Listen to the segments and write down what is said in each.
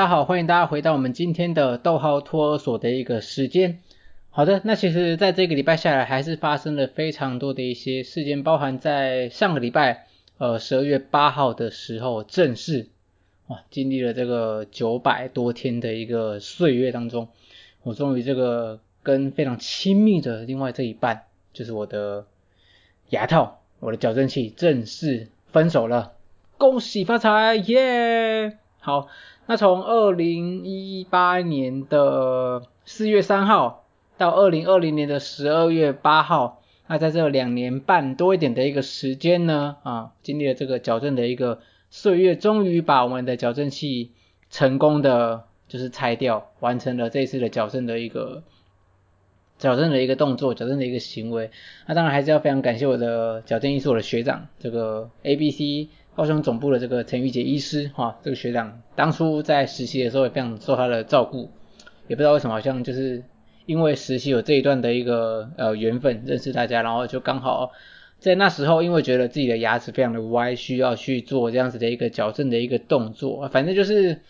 大家好，欢迎大家回到我们今天的逗号托儿所的一个时间。好的，那其实在这个礼拜下来，还是发生了非常多的一些事件，包含在上个礼拜，呃，十二月八号的时候，正式哇，经历了这个九百多天的一个岁月当中，我终于这个跟非常亲密的另外这一半，就是我的牙套，我的矫正器正式分手了，恭喜发财，耶！好，那从二零一八年的四月三号到二零二零年的十二月八号，那在这两年半多一点的一个时间呢，啊，经历了这个矫正的一个岁月，终于把我们的矫正器成功的就是拆掉，完成了这一次的矫正的一个矫正的一个动作，矫正的一个行为。那当然还是要非常感谢我的矫正医师，我的学长，这个 ABC。高雄总部的这个陈玉杰医师，哈，这个学长当初在实习的时候也非常受他的照顾，也不知道为什么，好像就是因为实习有这一段的一个呃缘分认识大家，然后就刚好在那时候，因为觉得自己的牙齿非常的歪，需要去做这样子的一个矫正的一个动作，反正就是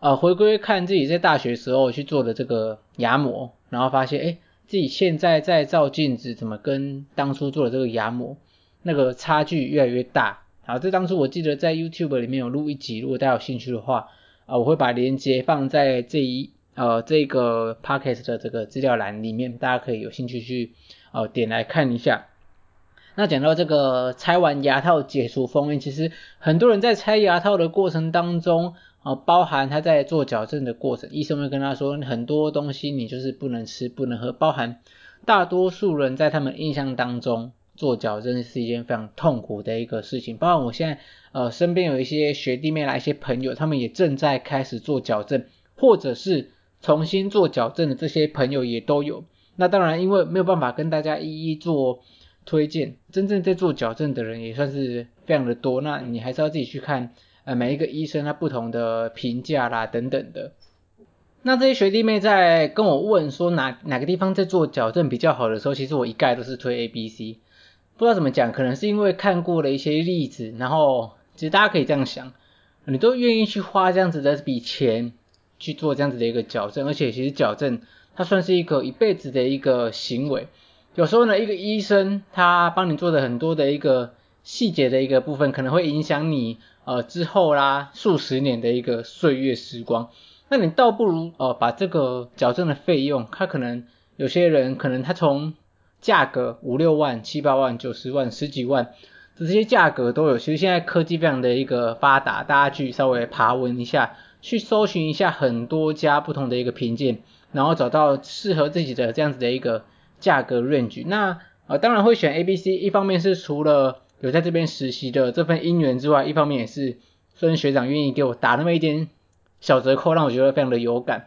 呃回归看自己在大学时候去做的这个牙模，然后发现哎自己现在在照镜子怎么跟当初做的这个牙模那个差距越来越大。好，这当初我记得在 YouTube 里面有录一集，如果大家有兴趣的话，啊、我会把链接放在这一呃这个 Podcast 的这个资料栏里面，大家可以有兴趣去呃点来看一下。那讲到这个拆完牙套解除封印，其实很多人在拆牙套的过程当中，啊、包含他在做矫正的过程，医生会跟他说很多东西你就是不能吃不能喝，包含大多数人在他们印象当中。做矫正是一件非常痛苦的一个事情，包括我现在呃身边有一些学弟妹啦，一些朋友，他们也正在开始做矫正，或者是重新做矫正的这些朋友也都有。那当然，因为没有办法跟大家一一做推荐，真正在做矫正的人也算是非常的多，那你还是要自己去看呃每一个医生他不同的评价啦等等的。那这些学弟妹在跟我问说哪哪个地方在做矫正比较好的时候，其实我一概都是推 A、B、C。不知道怎么讲，可能是因为看过了一些例子，然后其实大家可以这样想，你都愿意去花这样子的笔钱去做这样子的一个矫正，而且其实矫正它算是一个一辈子的一个行为。有时候呢，一个医生他帮你做的很多的一个细节的一个部分，可能会影响你呃之后啦数十年的一个岁月时光。那你倒不如呃把这个矫正的费用，他可能有些人可能他从价格五六万、七八万、九十万、十几万，这些价格都有。其实现在科技非常的一个发达，大家去稍微爬文一下，去搜寻一下很多家不同的一个评鉴，然后找到适合自己的这样子的一个价格 range。那呃当然会选 A、B、C，一方面是除了有在这边实习的这份姻缘之外，一方面也是孙学长愿意给我打那么一点小折扣，让我觉得非常的有感。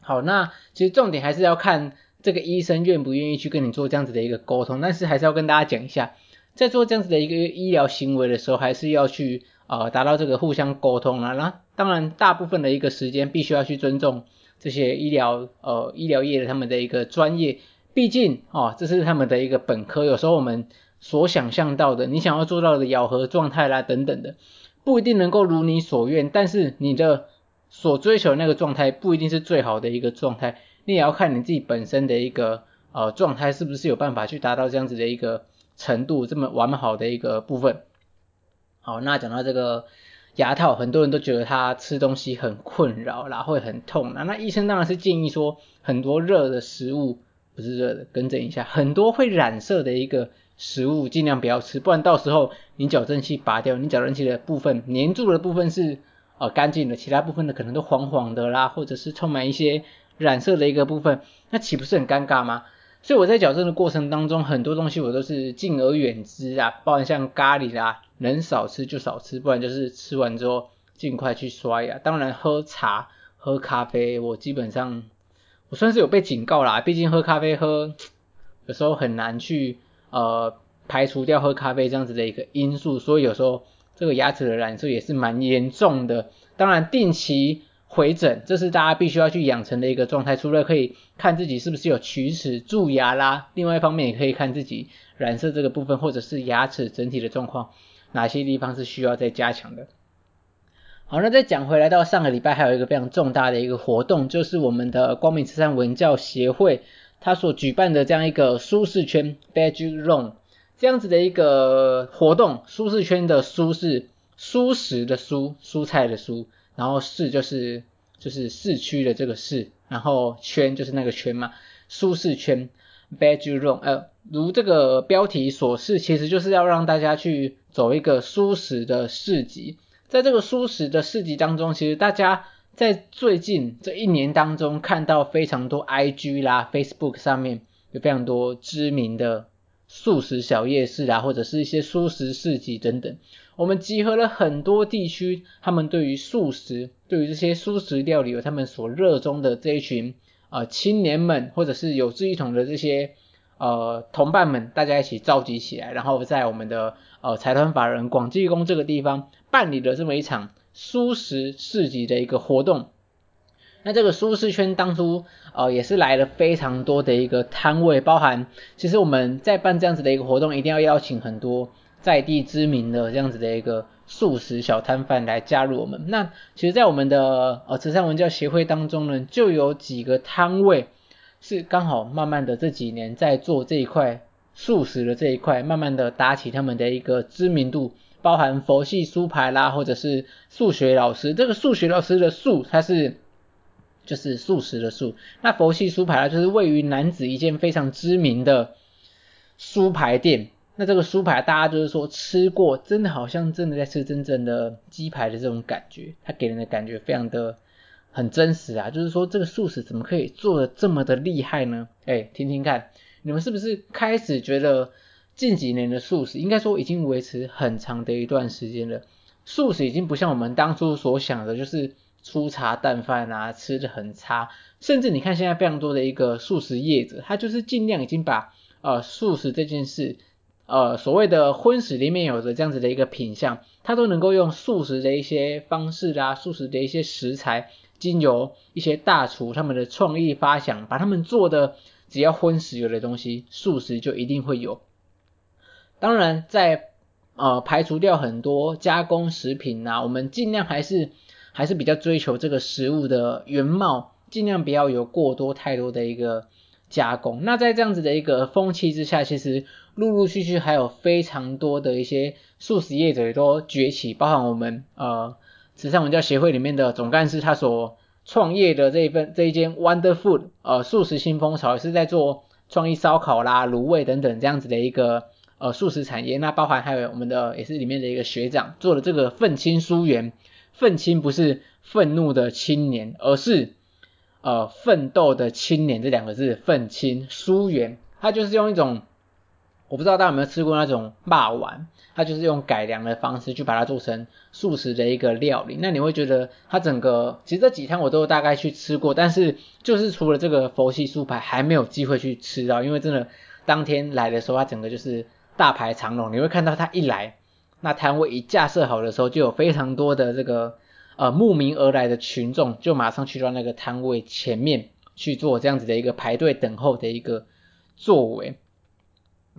好，那其实重点还是要看。这个医生愿不愿意去跟你做这样子的一个沟通？但是还是要跟大家讲一下，在做这样子的一个医疗行为的时候，还是要去呃达到这个互相沟通啊。那当然，大部分的一个时间必须要去尊重这些医疗呃医疗业的他们的一个专业，毕竟哦这是他们的一个本科。有时候我们所想象到的，你想要做到的咬合状态啦等等的，不一定能够如你所愿。但是你的所追求的那个状态，不一定是最好的一个状态。你也要看你自己本身的一个呃状态是不是有办法去达到这样子的一个程度，这么完好的一个部分。好，那讲到这个牙套，很多人都觉得他吃东西很困扰啦，会很痛啦。那医生当然是建议说，很多热的食物，不是热的，更正一下，很多会染色的一个食物尽量不要吃，不然到时候你矫正器拔掉，你矫正器的部分粘住的部分是呃干净的，其他部分的可能都黄黄的啦，或者是充满一些。染色的一个部分，那岂不是很尴尬吗？所以我在矫正的过程当中，很多东西我都是敬而远之啊，包含像咖喱啦，能少吃就少吃，不然就是吃完之后尽快去刷牙。当然喝茶、喝咖啡，我基本上我算是有被警告啦，毕竟喝咖啡喝有时候很难去呃排除掉喝咖啡这样子的一个因素，所以有时候这个牙齿的染色也是蛮严重的。当然定期。回诊，这是大家必须要去养成的一个状态。除了可以看自己是不是有龋齿、蛀牙啦，另外一方面也可以看自己染色这个部分，或者是牙齿整体的状况，哪些地方是需要再加强的。好，那再讲回来到上个礼拜，还有一个非常重大的一个活动，就是我们的光明慈善文教协会，它所举办的这样一个舒适圈 Veg Zone 这样子的一个活动。舒适圈的舒是舒食的蔬，蔬菜的蔬，然后市就是就是市区的这个市，然后圈就是那个圈嘛，舒适圈 Veg Zone，呃，如这个标题所示，其实就是要让大家去走一个舒适的市集。在这个舒适的市集当中，其实大家在最近这一年当中看到非常多 IG 啦、Facebook 上面有非常多知名的素食小夜市啊，或者是一些素食市集等等。我们集合了很多地区，他们对于素食、对于这些素食料理有他们所热衷的这一群呃青年们，或者是有志一同的这些呃同伴们，大家一起召集起来，然后在我们的呃财团法人广济宫这个地方。办理了这么一场素食市集的一个活动，那这个舒适圈当初呃也是来了非常多的一个摊位，包含其实我们在办这样子的一个活动，一定要邀请很多在地知名的这样子的一个素食小摊贩来加入我们。那其实，在我们的呃慈善文教协会当中呢，就有几个摊位是刚好慢慢的这几年在做这一块素食的这一块，慢慢的打起他们的一个知名度。包含佛系书牌啦，或者是数学老师，这个数学老师的数，它是就是素食的素。那佛系猪排啦，就是位于男子一间非常知名的猪排店。那这个猪排大家就是说吃过，真的好像真的在吃真正的鸡排的这种感觉，它给人的感觉非常的很真实啊。就是说这个素食怎么可以做的这么的厉害呢？哎，听听看，你们是不是开始觉得？近几年的素食应该说已经维持很长的一段时间了。素食已经不像我们当初所想的，就是粗茶淡饭啊，吃的很差。甚至你看现在非常多的一个素食业者，他就是尽量已经把呃素食这件事，呃所谓的荤食里面有的这样子的一个品相，他都能够用素食的一些方式啦，素食的一些食材，经由一些大厨他们的创意发想，把他们做的只要荤食有的东西，素食就一定会有。当然在，呃排除掉很多加工食品呐，我们尽量还是还是比较追求这个食物的原貌，尽量不要有过多太多的一个加工。那在这样子的一个风气之下，其实陆陆续续还有非常多的一些素食业者也都崛起，包含我们呃慈善文教协会里面的总干事他所创业的这一份这一间 Wonder Food 呃素食新风潮，也是在做创意烧烤啦、卤味等等这样子的一个。呃，素食产业，那包含还有我们的也是里面的一个学长做的这个愤青蔬园，愤青不是愤怒的青年，而是呃奋斗的青年这两个字，愤青疏远，它就是用一种我不知道大家有没有吃过那种肉丸，它就是用改良的方式去把它做成素食的一个料理，那你会觉得它整个其实这几天我都大概去吃过，但是就是除了这个佛系素排还没有机会去吃到，因为真的当天来的时候它整个就是。大排长龙，你会看到它一来，那摊位一架设好的时候，就有非常多的这个呃慕名而来的群众，就马上去到那个摊位前面去做这样子的一个排队等候的一个作为。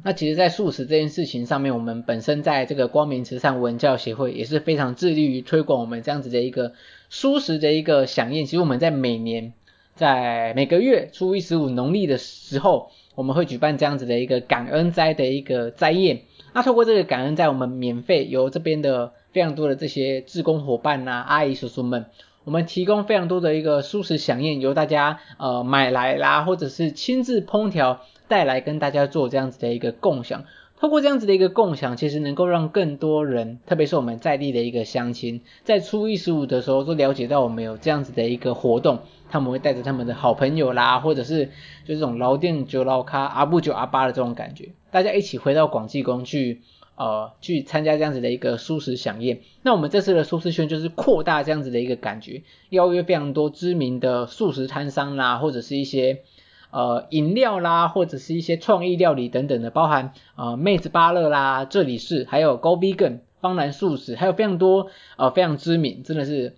那其实，在素食这件事情上面，我们本身在这个光明慈善文教协会也是非常致力于推广我们这样子的一个素食的一个响应。其实我们在每年在每个月初一十五农历的时候。我们会举办这样子的一个感恩斋的一个斋宴，那透过这个感恩在，我们免费由这边的非常多的这些志工伙伴呐、阿姨叔叔们，我们提供非常多的一个蔬食饗宴，由大家呃买来啦，或者是亲自烹调带来跟大家做这样子的一个共享。透过这样子的一个共享，其实能够让更多人，特别是我们在地的一个乡亲，在初一十五的时候都了解到我们有这样子的一个活动，他们会带着他们的好朋友啦，或者是就这种老店酒老咖阿布九阿八的这种感觉，大家一起回到广济宫去，呃，去参加这样子的一个蔬食饗宴。那我们这次的舒适圈就是扩大这样子的一个感觉，邀约非常多知名的素食摊商啦，或者是一些。呃，饮料啦，或者是一些创意料理等等的，包含呃妹子芭乐啦，这里是还有 Go Vegan 方兰素食，还有非常多呃非常知名，真的是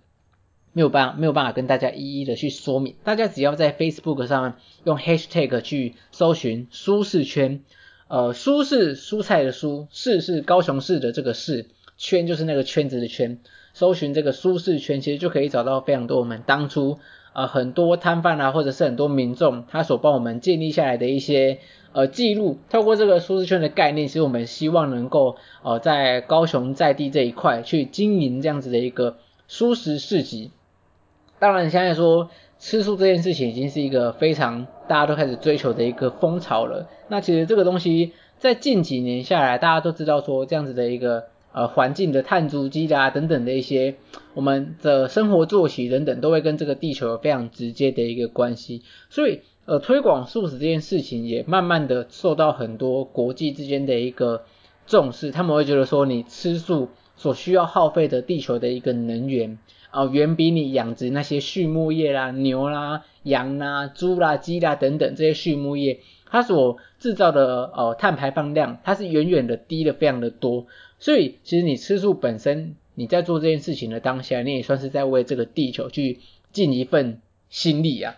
没有办法没有办法跟大家一一的去说明。大家只要在 Facebook 上面用 Hashtag 去搜寻舒适圈，呃，舒是蔬菜的蔬，是是高雄市的这个市，圈就是那个圈子的圈，搜寻这个舒适圈，其实就可以找到非常多我们当初呃很多摊贩啊，或者是很多民众他所帮我们建立下来的一些呃记录。透过这个舒适圈的概念，其实我们希望能够呃在高雄在地这一块去经营这样子的一个蔬食市集。当然，现在说吃素这件事情已经是一个非常大家都开始追求的一个风潮了。那其实这个东西在近几年下来，大家都知道说这样子的一个呃环境的碳足迹啊等等的一些我们的生活作息等等，都会跟这个地球有非常直接的一个关系。所以呃推广素食这件事情也慢慢的受到很多国际之间的一个重视，他们会觉得说你吃素所需要耗费的地球的一个能源。哦，远比你养殖那些畜牧业啦、牛啦、羊啦、猪啦、鸡啦等等这些畜牧业，它所制造的呃碳排放量，它是远远的低的非常的多。所以其实你吃素本身，你在做这件事情的当下，你也算是在为这个地球去尽一份心力啊。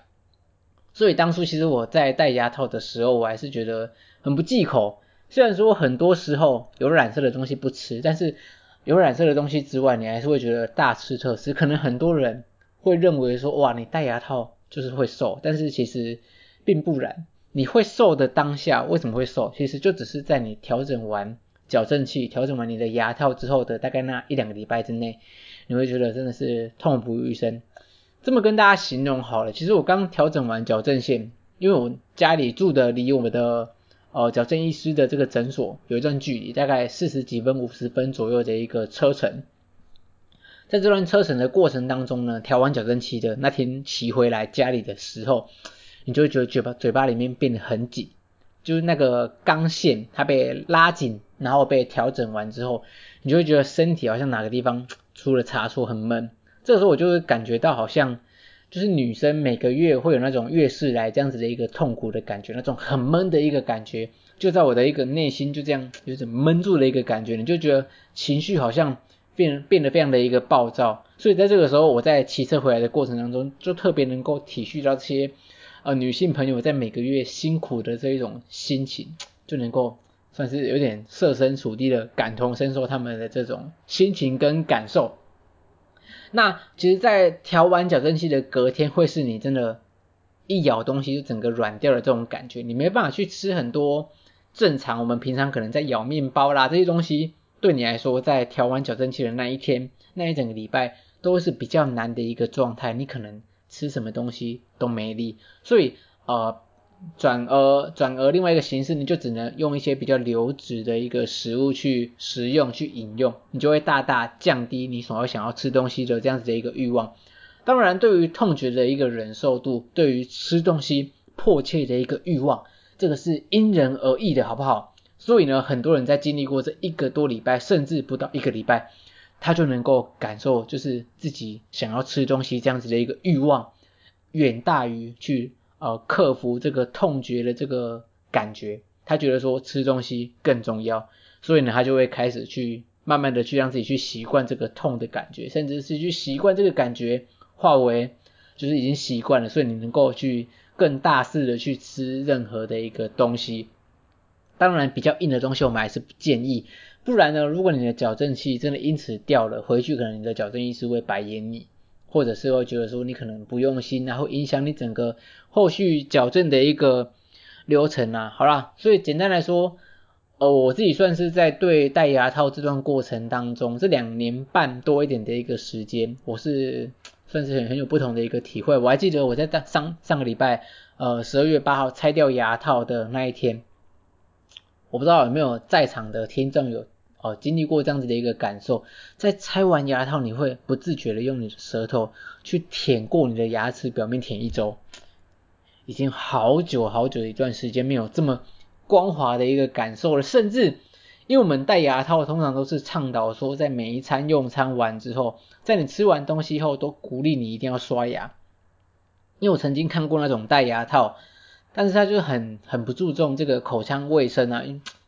所以当初其实我在戴牙套的时候，我还是觉得很不忌口。虽然说很多时候有染色的东西不吃，但是。有染色的东西之外，你还是会觉得大吃特吃。可能很多人会认为说，哇，你戴牙套就是会瘦，但是其实并不然。你会瘦的当下，为什么会瘦？其实就只是在你调整完矫正器、调整完你的牙套之后的大概那一两个礼拜之内，你会觉得真的是痛不欲生。这么跟大家形容好了，其实我刚调整完矫正线，因为我家里住的离我们的。呃，矫正医师的这个诊所有一段距离，大概四十几分、五十分左右的一个车程。在这段车程的过程当中呢，调完矫正器的那天骑回来家里的时候，你就会觉得嘴巴嘴巴里面变得很紧，就是那个钢线它被拉紧，然后被调整完之后，你就会觉得身体好像哪个地方出了差错，很闷。这个时候我就会感觉到好像。就是女生每个月会有那种月事来这样子的一个痛苦的感觉，那种很闷的一个感觉，就在我的一个内心就这样有点闷住的一个感觉，你就觉得情绪好像变变得非常的一个暴躁。所以在这个时候，我在骑车回来的过程当中，就特别能够体恤到这些呃女性朋友在每个月辛苦的这一种心情，就能够算是有点设身处地的感同身受他们的这种心情跟感受。那其实，在调完矫正器的隔天，会是你真的，一咬东西就整个软掉的这种感觉，你没办法去吃很多正常我们平常可能在咬面包啦这些东西，对你来说，在调完矫正器的那一天，那一整个礼拜都是比较难的一个状态，你可能吃什么东西都没力，所以呃。转而转而另外一个形式，你就只能用一些比较流质的一个食物去食用去饮用，你就会大大降低你所要想要吃东西的这样子的一个欲望。当然，对于痛觉的一个忍受度，对于吃东西迫切的一个欲望，这个是因人而异的，好不好？所以呢，很多人在经历过这一个多礼拜，甚至不到一个礼拜，他就能够感受，就是自己想要吃东西这样子的一个欲望，远大于去。呃，克服这个痛觉的这个感觉，他觉得说吃东西更重要，所以呢，他就会开始去慢慢的去让自己去习惯这个痛的感觉，甚至是去习惯这个感觉化为就是已经习惯了，所以你能够去更大肆的去吃任何的一个东西。当然，比较硬的东西我们还是不建议，不然呢，如果你的矫正器真的因此掉了，回去可能你的矫正医师会白眼你。或者是会觉得说你可能不用心，然后影响你整个后续矫正的一个流程啊。好啦，所以简单来说，呃，我自己算是在对戴牙套这段过程当中，这两年半多一点的一个时间，我是算是很很有不同的一个体会。我还记得我在上上个礼拜，呃，十二月八号拆掉牙套的那一天，我不知道有没有在场的听众有。哦，经历过这样子的一个感受，在拆完牙套，你会不自觉的用你的舌头去舔过你的牙齿表面，舔一周，已经好久好久的一段时间没有这么光滑的一个感受了。甚至，因为我们戴牙套通常都是倡导说，在每一餐用餐完之后，在你吃完东西后，都鼓励你一定要刷牙。因为我曾经看过那种戴牙套，但是他就很很不注重这个口腔卫生啊。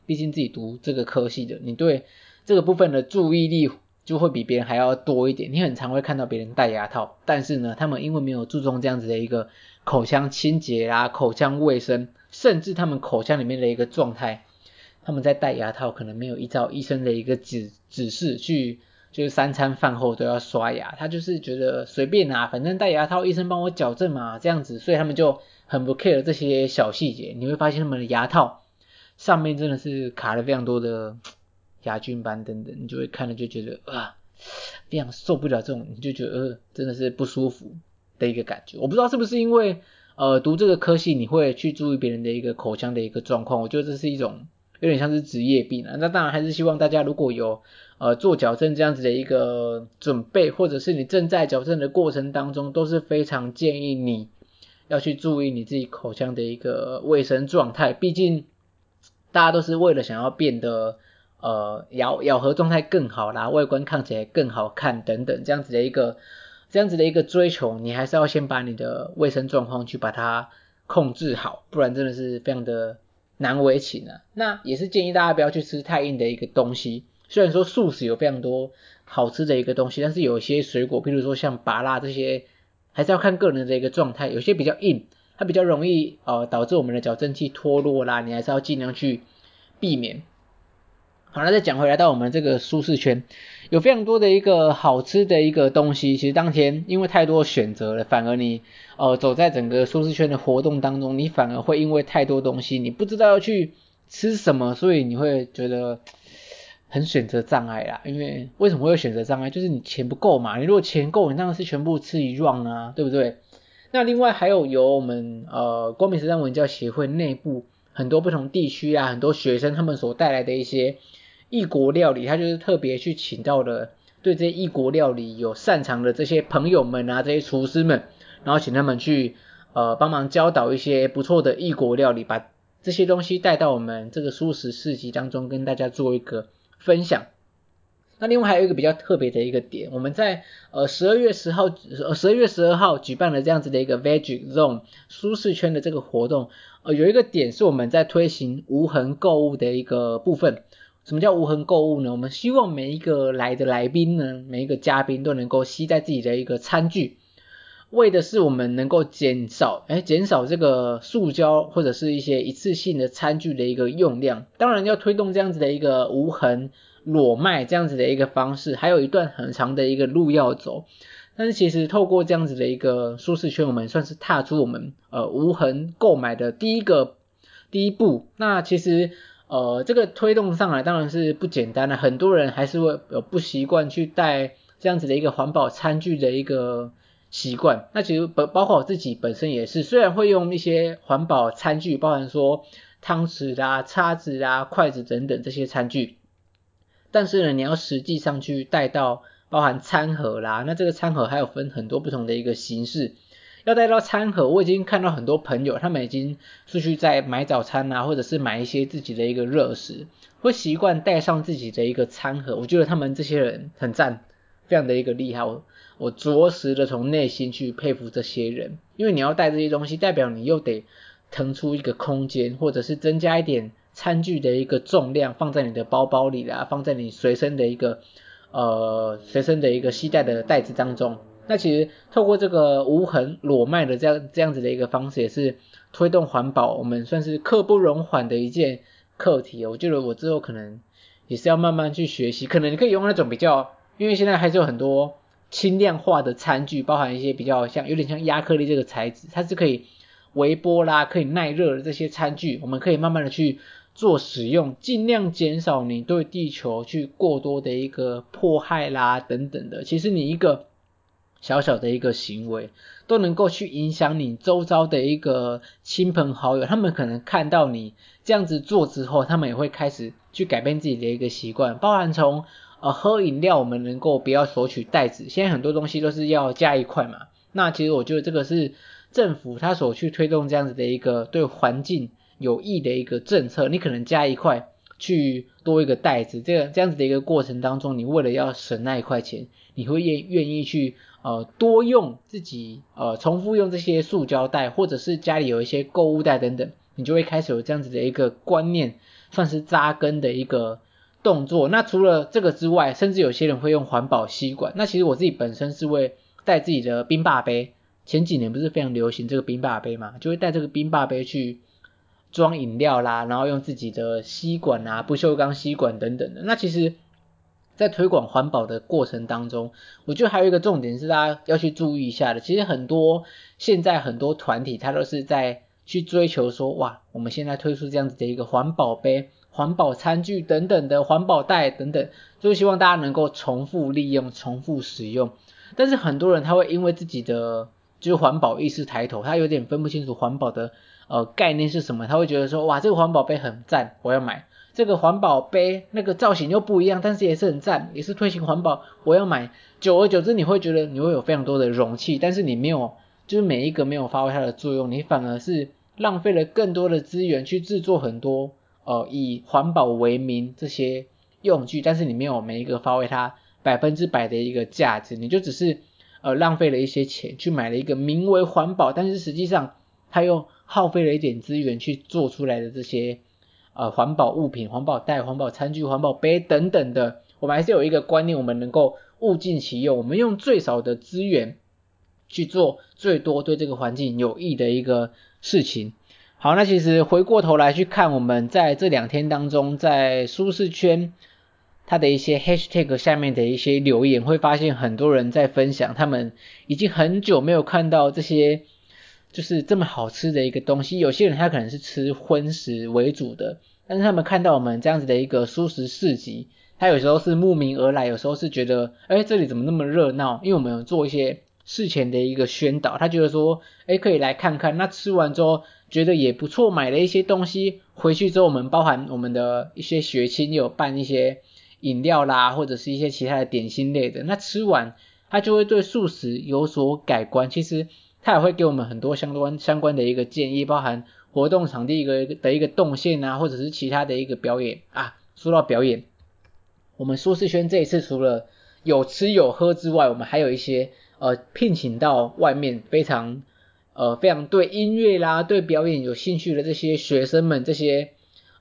毕竟自己读这个科系的，你对这个部分的注意力就会比别人还要多一点。你很常会看到别人戴牙套，但是呢，他们因为没有注重这样子的一个口腔清洁啊、口腔卫生，甚至他们口腔里面的一个状态，他们在戴牙套可能没有依照医生的一个指指示去，就是三餐饭后都要刷牙，他就是觉得随便啊，反正戴牙套医生帮我矫正嘛，这样子，所以他们就很不 care 这些小细节。你会发现他们的牙套上面真的是卡了非常多的牙菌斑等等，你就会看了就觉得啊。非常受不了这种，你就觉得呃真的是不舒服的一个感觉。我不知道是不是因为呃读这个科系你会去注意别人的一个口腔的一个状况，我觉得这是一种有点像是职业病啊。那当然还是希望大家如果有呃做矫正这样子的一个准备，或者是你正在矫正的过程当中，都是非常建议你要去注意你自己口腔的一个卫生状态。毕竟大家都是为了想要变得。呃，咬咬合状态更好啦，外观看起来更好看等等，这样子的一个这样子的一个追求，你还是要先把你的卫生状况去把它控制好，不然真的是非常的难为情啊。那也是建议大家不要去吃太硬的一个东西，虽然说素食有非常多好吃的一个东西，但是有些水果，譬如说像芭乐这些，还是要看个人的一个状态，有些比较硬，它比较容易呃导致我们的矫正器脱落啦，你还是要尽量去避免。好，那再讲回来到我们这个舒适圈，有非常多的一个好吃的一个东西。其实当天因为太多选择了，反而你呃走在整个舒适圈的活动当中，你反而会因为太多东西，你不知道要去吃什么，所以你会觉得很选择障碍啦。因为为什么会有选择障碍？就是你钱不够嘛。你如果钱够，你当然是全部吃一 run 啊，对不对？那另外还有由我们呃光明实战文教协会内部很多不同地区啊，很多学生他们所带来的一些。异国料理，他就是特别去请到了对这些异国料理有擅长的这些朋友们啊，这些厨师们，然后请他们去呃帮忙教导一些不错的异国料理，把这些东西带到我们这个蔬食市集当中，跟大家做一个分享。那另外还有一个比较特别的一个点，我们在呃十二月十号呃十二月十二号举办了这样子的一个 Veg Zone 舒适圈的这个活动，呃有一个点是我们在推行无痕购物的一个部分。什么叫无痕购物呢？我们希望每一个来的来宾呢，每一个嘉宾都能够携带自己的一个餐具，为的是我们能够减少，哎，减少这个塑胶或者是一些一次性的餐具的一个用量。当然要推动这样子的一个无痕裸卖这样子的一个方式，还有一段很长的一个路要走。但是其实透过这样子的一个舒适圈，我们算是踏出我们呃无痕购买的第一个第一步。那其实。呃，这个推动上来当然是不简单的，很多人还是会有不习惯去带这样子的一个环保餐具的一个习惯。那其实包包括我自己本身也是，虽然会用一些环保餐具，包含说汤匙啦、叉子啦、筷子等等这些餐具，但是呢，你要实际上去带到包含餐盒啦，那这个餐盒还有分很多不同的一个形式。要带到餐盒，我已经看到很多朋友，他们已经出去在买早餐啊，或者是买一些自己的一个热食，会习惯带上自己的一个餐盒。我觉得他们这些人很赞，非常的一个厉害。我我着实的从内心去佩服这些人，因为你要带这些东西，代表你又得腾出一个空间，或者是增加一点餐具的一个重量，放在你的包包里啦，放在你随身的一个呃随身的一个携带的袋子当中。那其实透过这个无痕裸卖的这样这样子的一个方式，也是推动环保，我们算是刻不容缓的一件课题。我觉得我之后可能也是要慢慢去学习，可能你可以用那种比较，因为现在还是有很多轻量化的餐具，包含一些比较像有点像亚克力这个材质，它是可以微波啦，可以耐热的这些餐具，我们可以慢慢的去做使用，尽量减少你对地球去过多的一个迫害啦等等的。其实你一个。小小的一个行为，都能够去影响你周遭的一个亲朋好友，他们可能看到你这样子做之后，他们也会开始去改变自己的一个习惯，包含从呃喝饮料，我们能够不要索取袋子，现在很多东西都是要加一块嘛，那其实我觉得这个是政府他所去推动这样子的一个对环境有益的一个政策，你可能加一块去多一个袋子，这个这样子的一个过程当中，你为了要省那一块钱，你会愿愿意去。呃，多用自己呃重复用这些塑胶袋，或者是家里有一些购物袋等等，你就会开始有这样子的一个观念，算是扎根的一个动作。那除了这个之外，甚至有些人会用环保吸管。那其实我自己本身是会带自己的冰霸杯，前几年不是非常流行这个冰霸杯嘛，就会带这个冰霸杯去装饮料啦，然后用自己的吸管啊，不锈钢吸管等等的。那其实，在推广环保的过程当中，我觉得还有一个重点是大家要去注意一下的。其实很多现在很多团体，它都是在去追求说，哇，我们现在推出这样子的一个环保杯、环保餐具等等的环保袋等等，就是希望大家能够重复利用、重复使用。但是很多人他会因为自己的就是环保意识抬头，他有点分不清楚环保的。呃，概念是什么？他会觉得说，哇，这个环保杯很赞，我要买。这个环保杯那个造型又不一样，但是也是很赞，也是推行环保，我要买。久而久之，你会觉得你会有非常多的容器，但是你没有，就是每一个没有发挥它的作用，你反而是浪费了更多的资源去制作很多呃以环保为名这些用具，但是你没有每一个发挥它百分之百的一个价值，你就只是呃浪费了一些钱去买了一个名为环保，但是实际上它又耗费了一点资源去做出来的这些呃环保物品、环保袋、环保餐具、环保杯等等的，我们还是有一个观念，我们能够物尽其用，我们用最少的资源去做最多对这个环境有益的一个事情。好，那其实回过头来去看我们在这两天当中，在舒适圈它的一些 hashtag 下面的一些留言，会发现很多人在分享，他们已经很久没有看到这些。就是这么好吃的一个东西，有些人他可能是吃荤食为主的，但是他们看到我们这样子的一个素食市集，他有时候是慕名而来，有时候是觉得，哎，这里怎么那么热闹？因为我们有做一些事前的一个宣导，他觉得说，哎，可以来看看。那吃完之后觉得也不错，买了一些东西回去之后，我们包含我们的一些学亲有办一些饮料啦，或者是一些其他的点心类的，那吃完他就会对素食有所改观。其实。他也会给我们很多相关相关的一个建议，包含活动场地一个的一个动线啊，或者是其他的一个表演啊。说到表演，我们舒适圈这一次除了有吃有喝之外，我们还有一些呃聘请到外面非常呃非常对音乐啦、对表演有兴趣的这些学生们，这些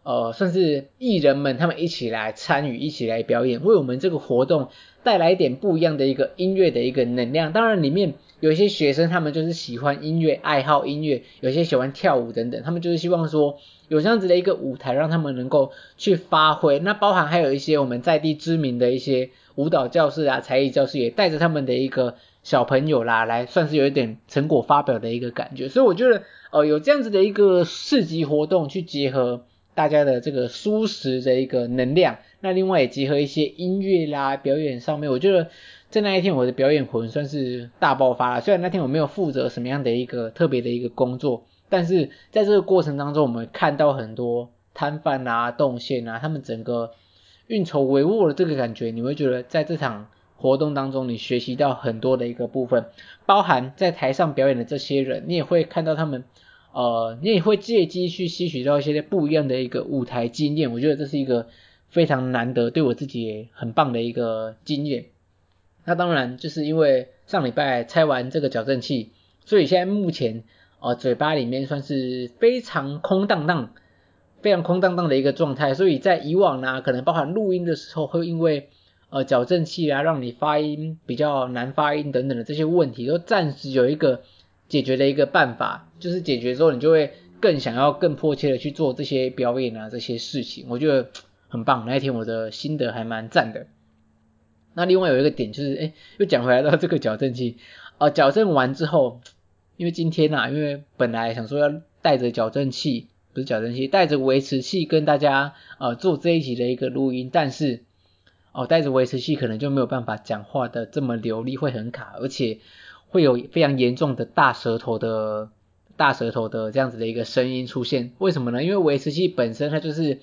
呃算是艺人们，他们一起来参与，一起来表演，为我们这个活动带来一点不一样的一个音乐的一个能量。当然里面。有一些学生，他们就是喜欢音乐，爱好音乐，有些喜欢跳舞等等，他们就是希望说有这样子的一个舞台，让他们能够去发挥。那包含还有一些我们在地知名的一些舞蹈教室啊、才艺教室，也带着他们的一个小朋友啦，来算是有一点成果发表的一个感觉。所以我觉得，呃，有这样子的一个市集活动，去结合大家的这个舒适的一个能量，那另外也结合一些音乐啦、表演上面，我觉得。在那一天，我的表演魂算是大爆发了。虽然那天我没有负责什么样的一个特别的一个工作，但是在这个过程当中，我们看到很多摊贩啊、动线啊，他们整个运筹帷幄的这个感觉，你会觉得在这场活动当中，你学习到很多的一个部分，包含在台上表演的这些人，你也会看到他们，呃，你也会借机去吸取到一些不一样的一个舞台经验。我觉得这是一个非常难得，对我自己也很棒的一个经验。那当然，就是因为上礼拜拆完这个矫正器，所以现在目前呃嘴巴里面算是非常空荡荡、非常空荡荡的一个状态。所以在以往呢，可能包含录音的时候，会因为呃矫正器啊，让你发音比较难发音等等的这些问题，都暂时有一个解决的一个办法。就是解决之后，你就会更想要、更迫切的去做这些表演啊这些事情。我觉得很棒，那一天我的心得还蛮赞的。那另外有一个点就是，哎，又讲回来到这个矫正器，呃，矫正完之后，因为今天呐、啊，因为本来想说要带着矫正器，不是矫正器，带着维持器跟大家呃做这一集的一个录音，但是哦，带着维持器可能就没有办法讲话的这么流利，会很卡，而且会有非常严重的大舌头的大舌头的这样子的一个声音出现。为什么呢？因为维持器本身它就是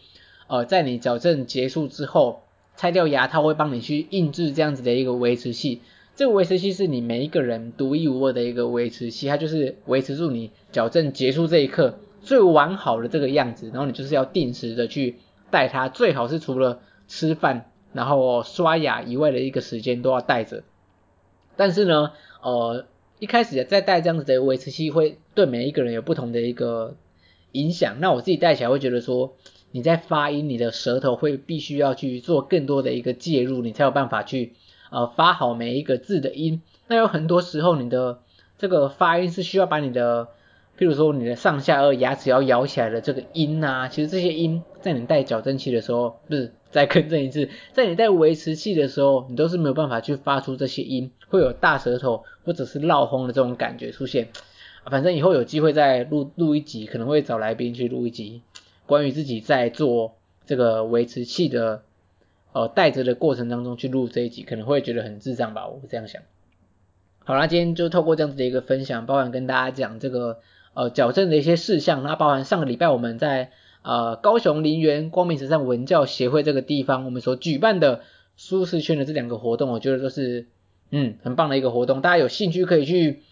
呃在你矫正结束之后。拆掉牙套会帮你去印制这样子的一个维持器，这个维持器是你每一个人独一无二的一个维持器，它就是维持住你矫正结束这一刻最完好的这个样子，然后你就是要定时的去戴它，最好是除了吃饭然后刷牙以外的一个时间都要戴着。但是呢，呃，一开始在戴这样子的维持器会对每一个人有不同的一个影响，那我自己戴起来会觉得说。你在发音，你的舌头会必须要去做更多的一个介入，你才有办法去呃发好每一个字的音。那有很多时候，你的这个发音是需要把你的譬如说你的上下颚牙齿要咬起来的这个音啊，其实这些音在你戴矫正器的时候，不是，再更正一次，在你戴维持器的时候，你都是没有办法去发出这些音，会有大舌头或者是闹哄的这种感觉出现。反正以后有机会再录录一集，可能会找来宾去录一集，关于自己在做这个维持器的呃戴着的过程当中去录这一集，可能会觉得很智障吧，我会这样想。好啦，今天就透过这样子的一个分享，包含跟大家讲这个。呃，矫正的一些事项，那包含上个礼拜我们在呃高雄林园光明慈善文教协会这个地方，我们所举办的舒适圈的这两个活动，我觉得都是嗯很棒的一个活动，大家有兴趣可以去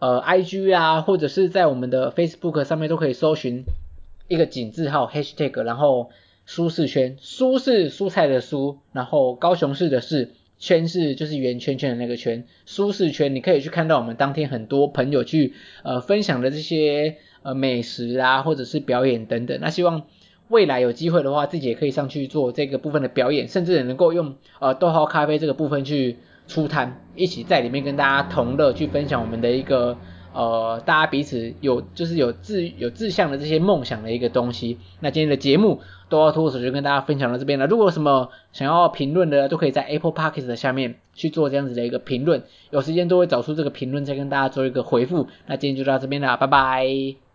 呃 IG 啊，或者是在我们的 Facebook 上面都可以搜寻一个井字号 Hashtag，然后舒适圈，舒是蔬菜的舒，然后高雄市的市。圈是就是圆圈圈的那个圈，舒适圈，你可以去看到我们当天很多朋友去呃分享的这些呃美食啊，或者是表演等等。那希望未来有机会的话，自己也可以上去做这个部分的表演，甚至也能够用呃逗号咖啡这个部分去出摊，一起在里面跟大家同乐，去分享我们的一个。呃，大家彼此有就是有志有志向的这些梦想的一个东西。那今天的节目都要脱手就跟大家分享到这边了。如果有什么想要评论的，都可以在 Apple Podcast 下面去做这样子的一个评论。有时间都会找出这个评论再跟大家做一个回复。那今天就到这边了，拜拜。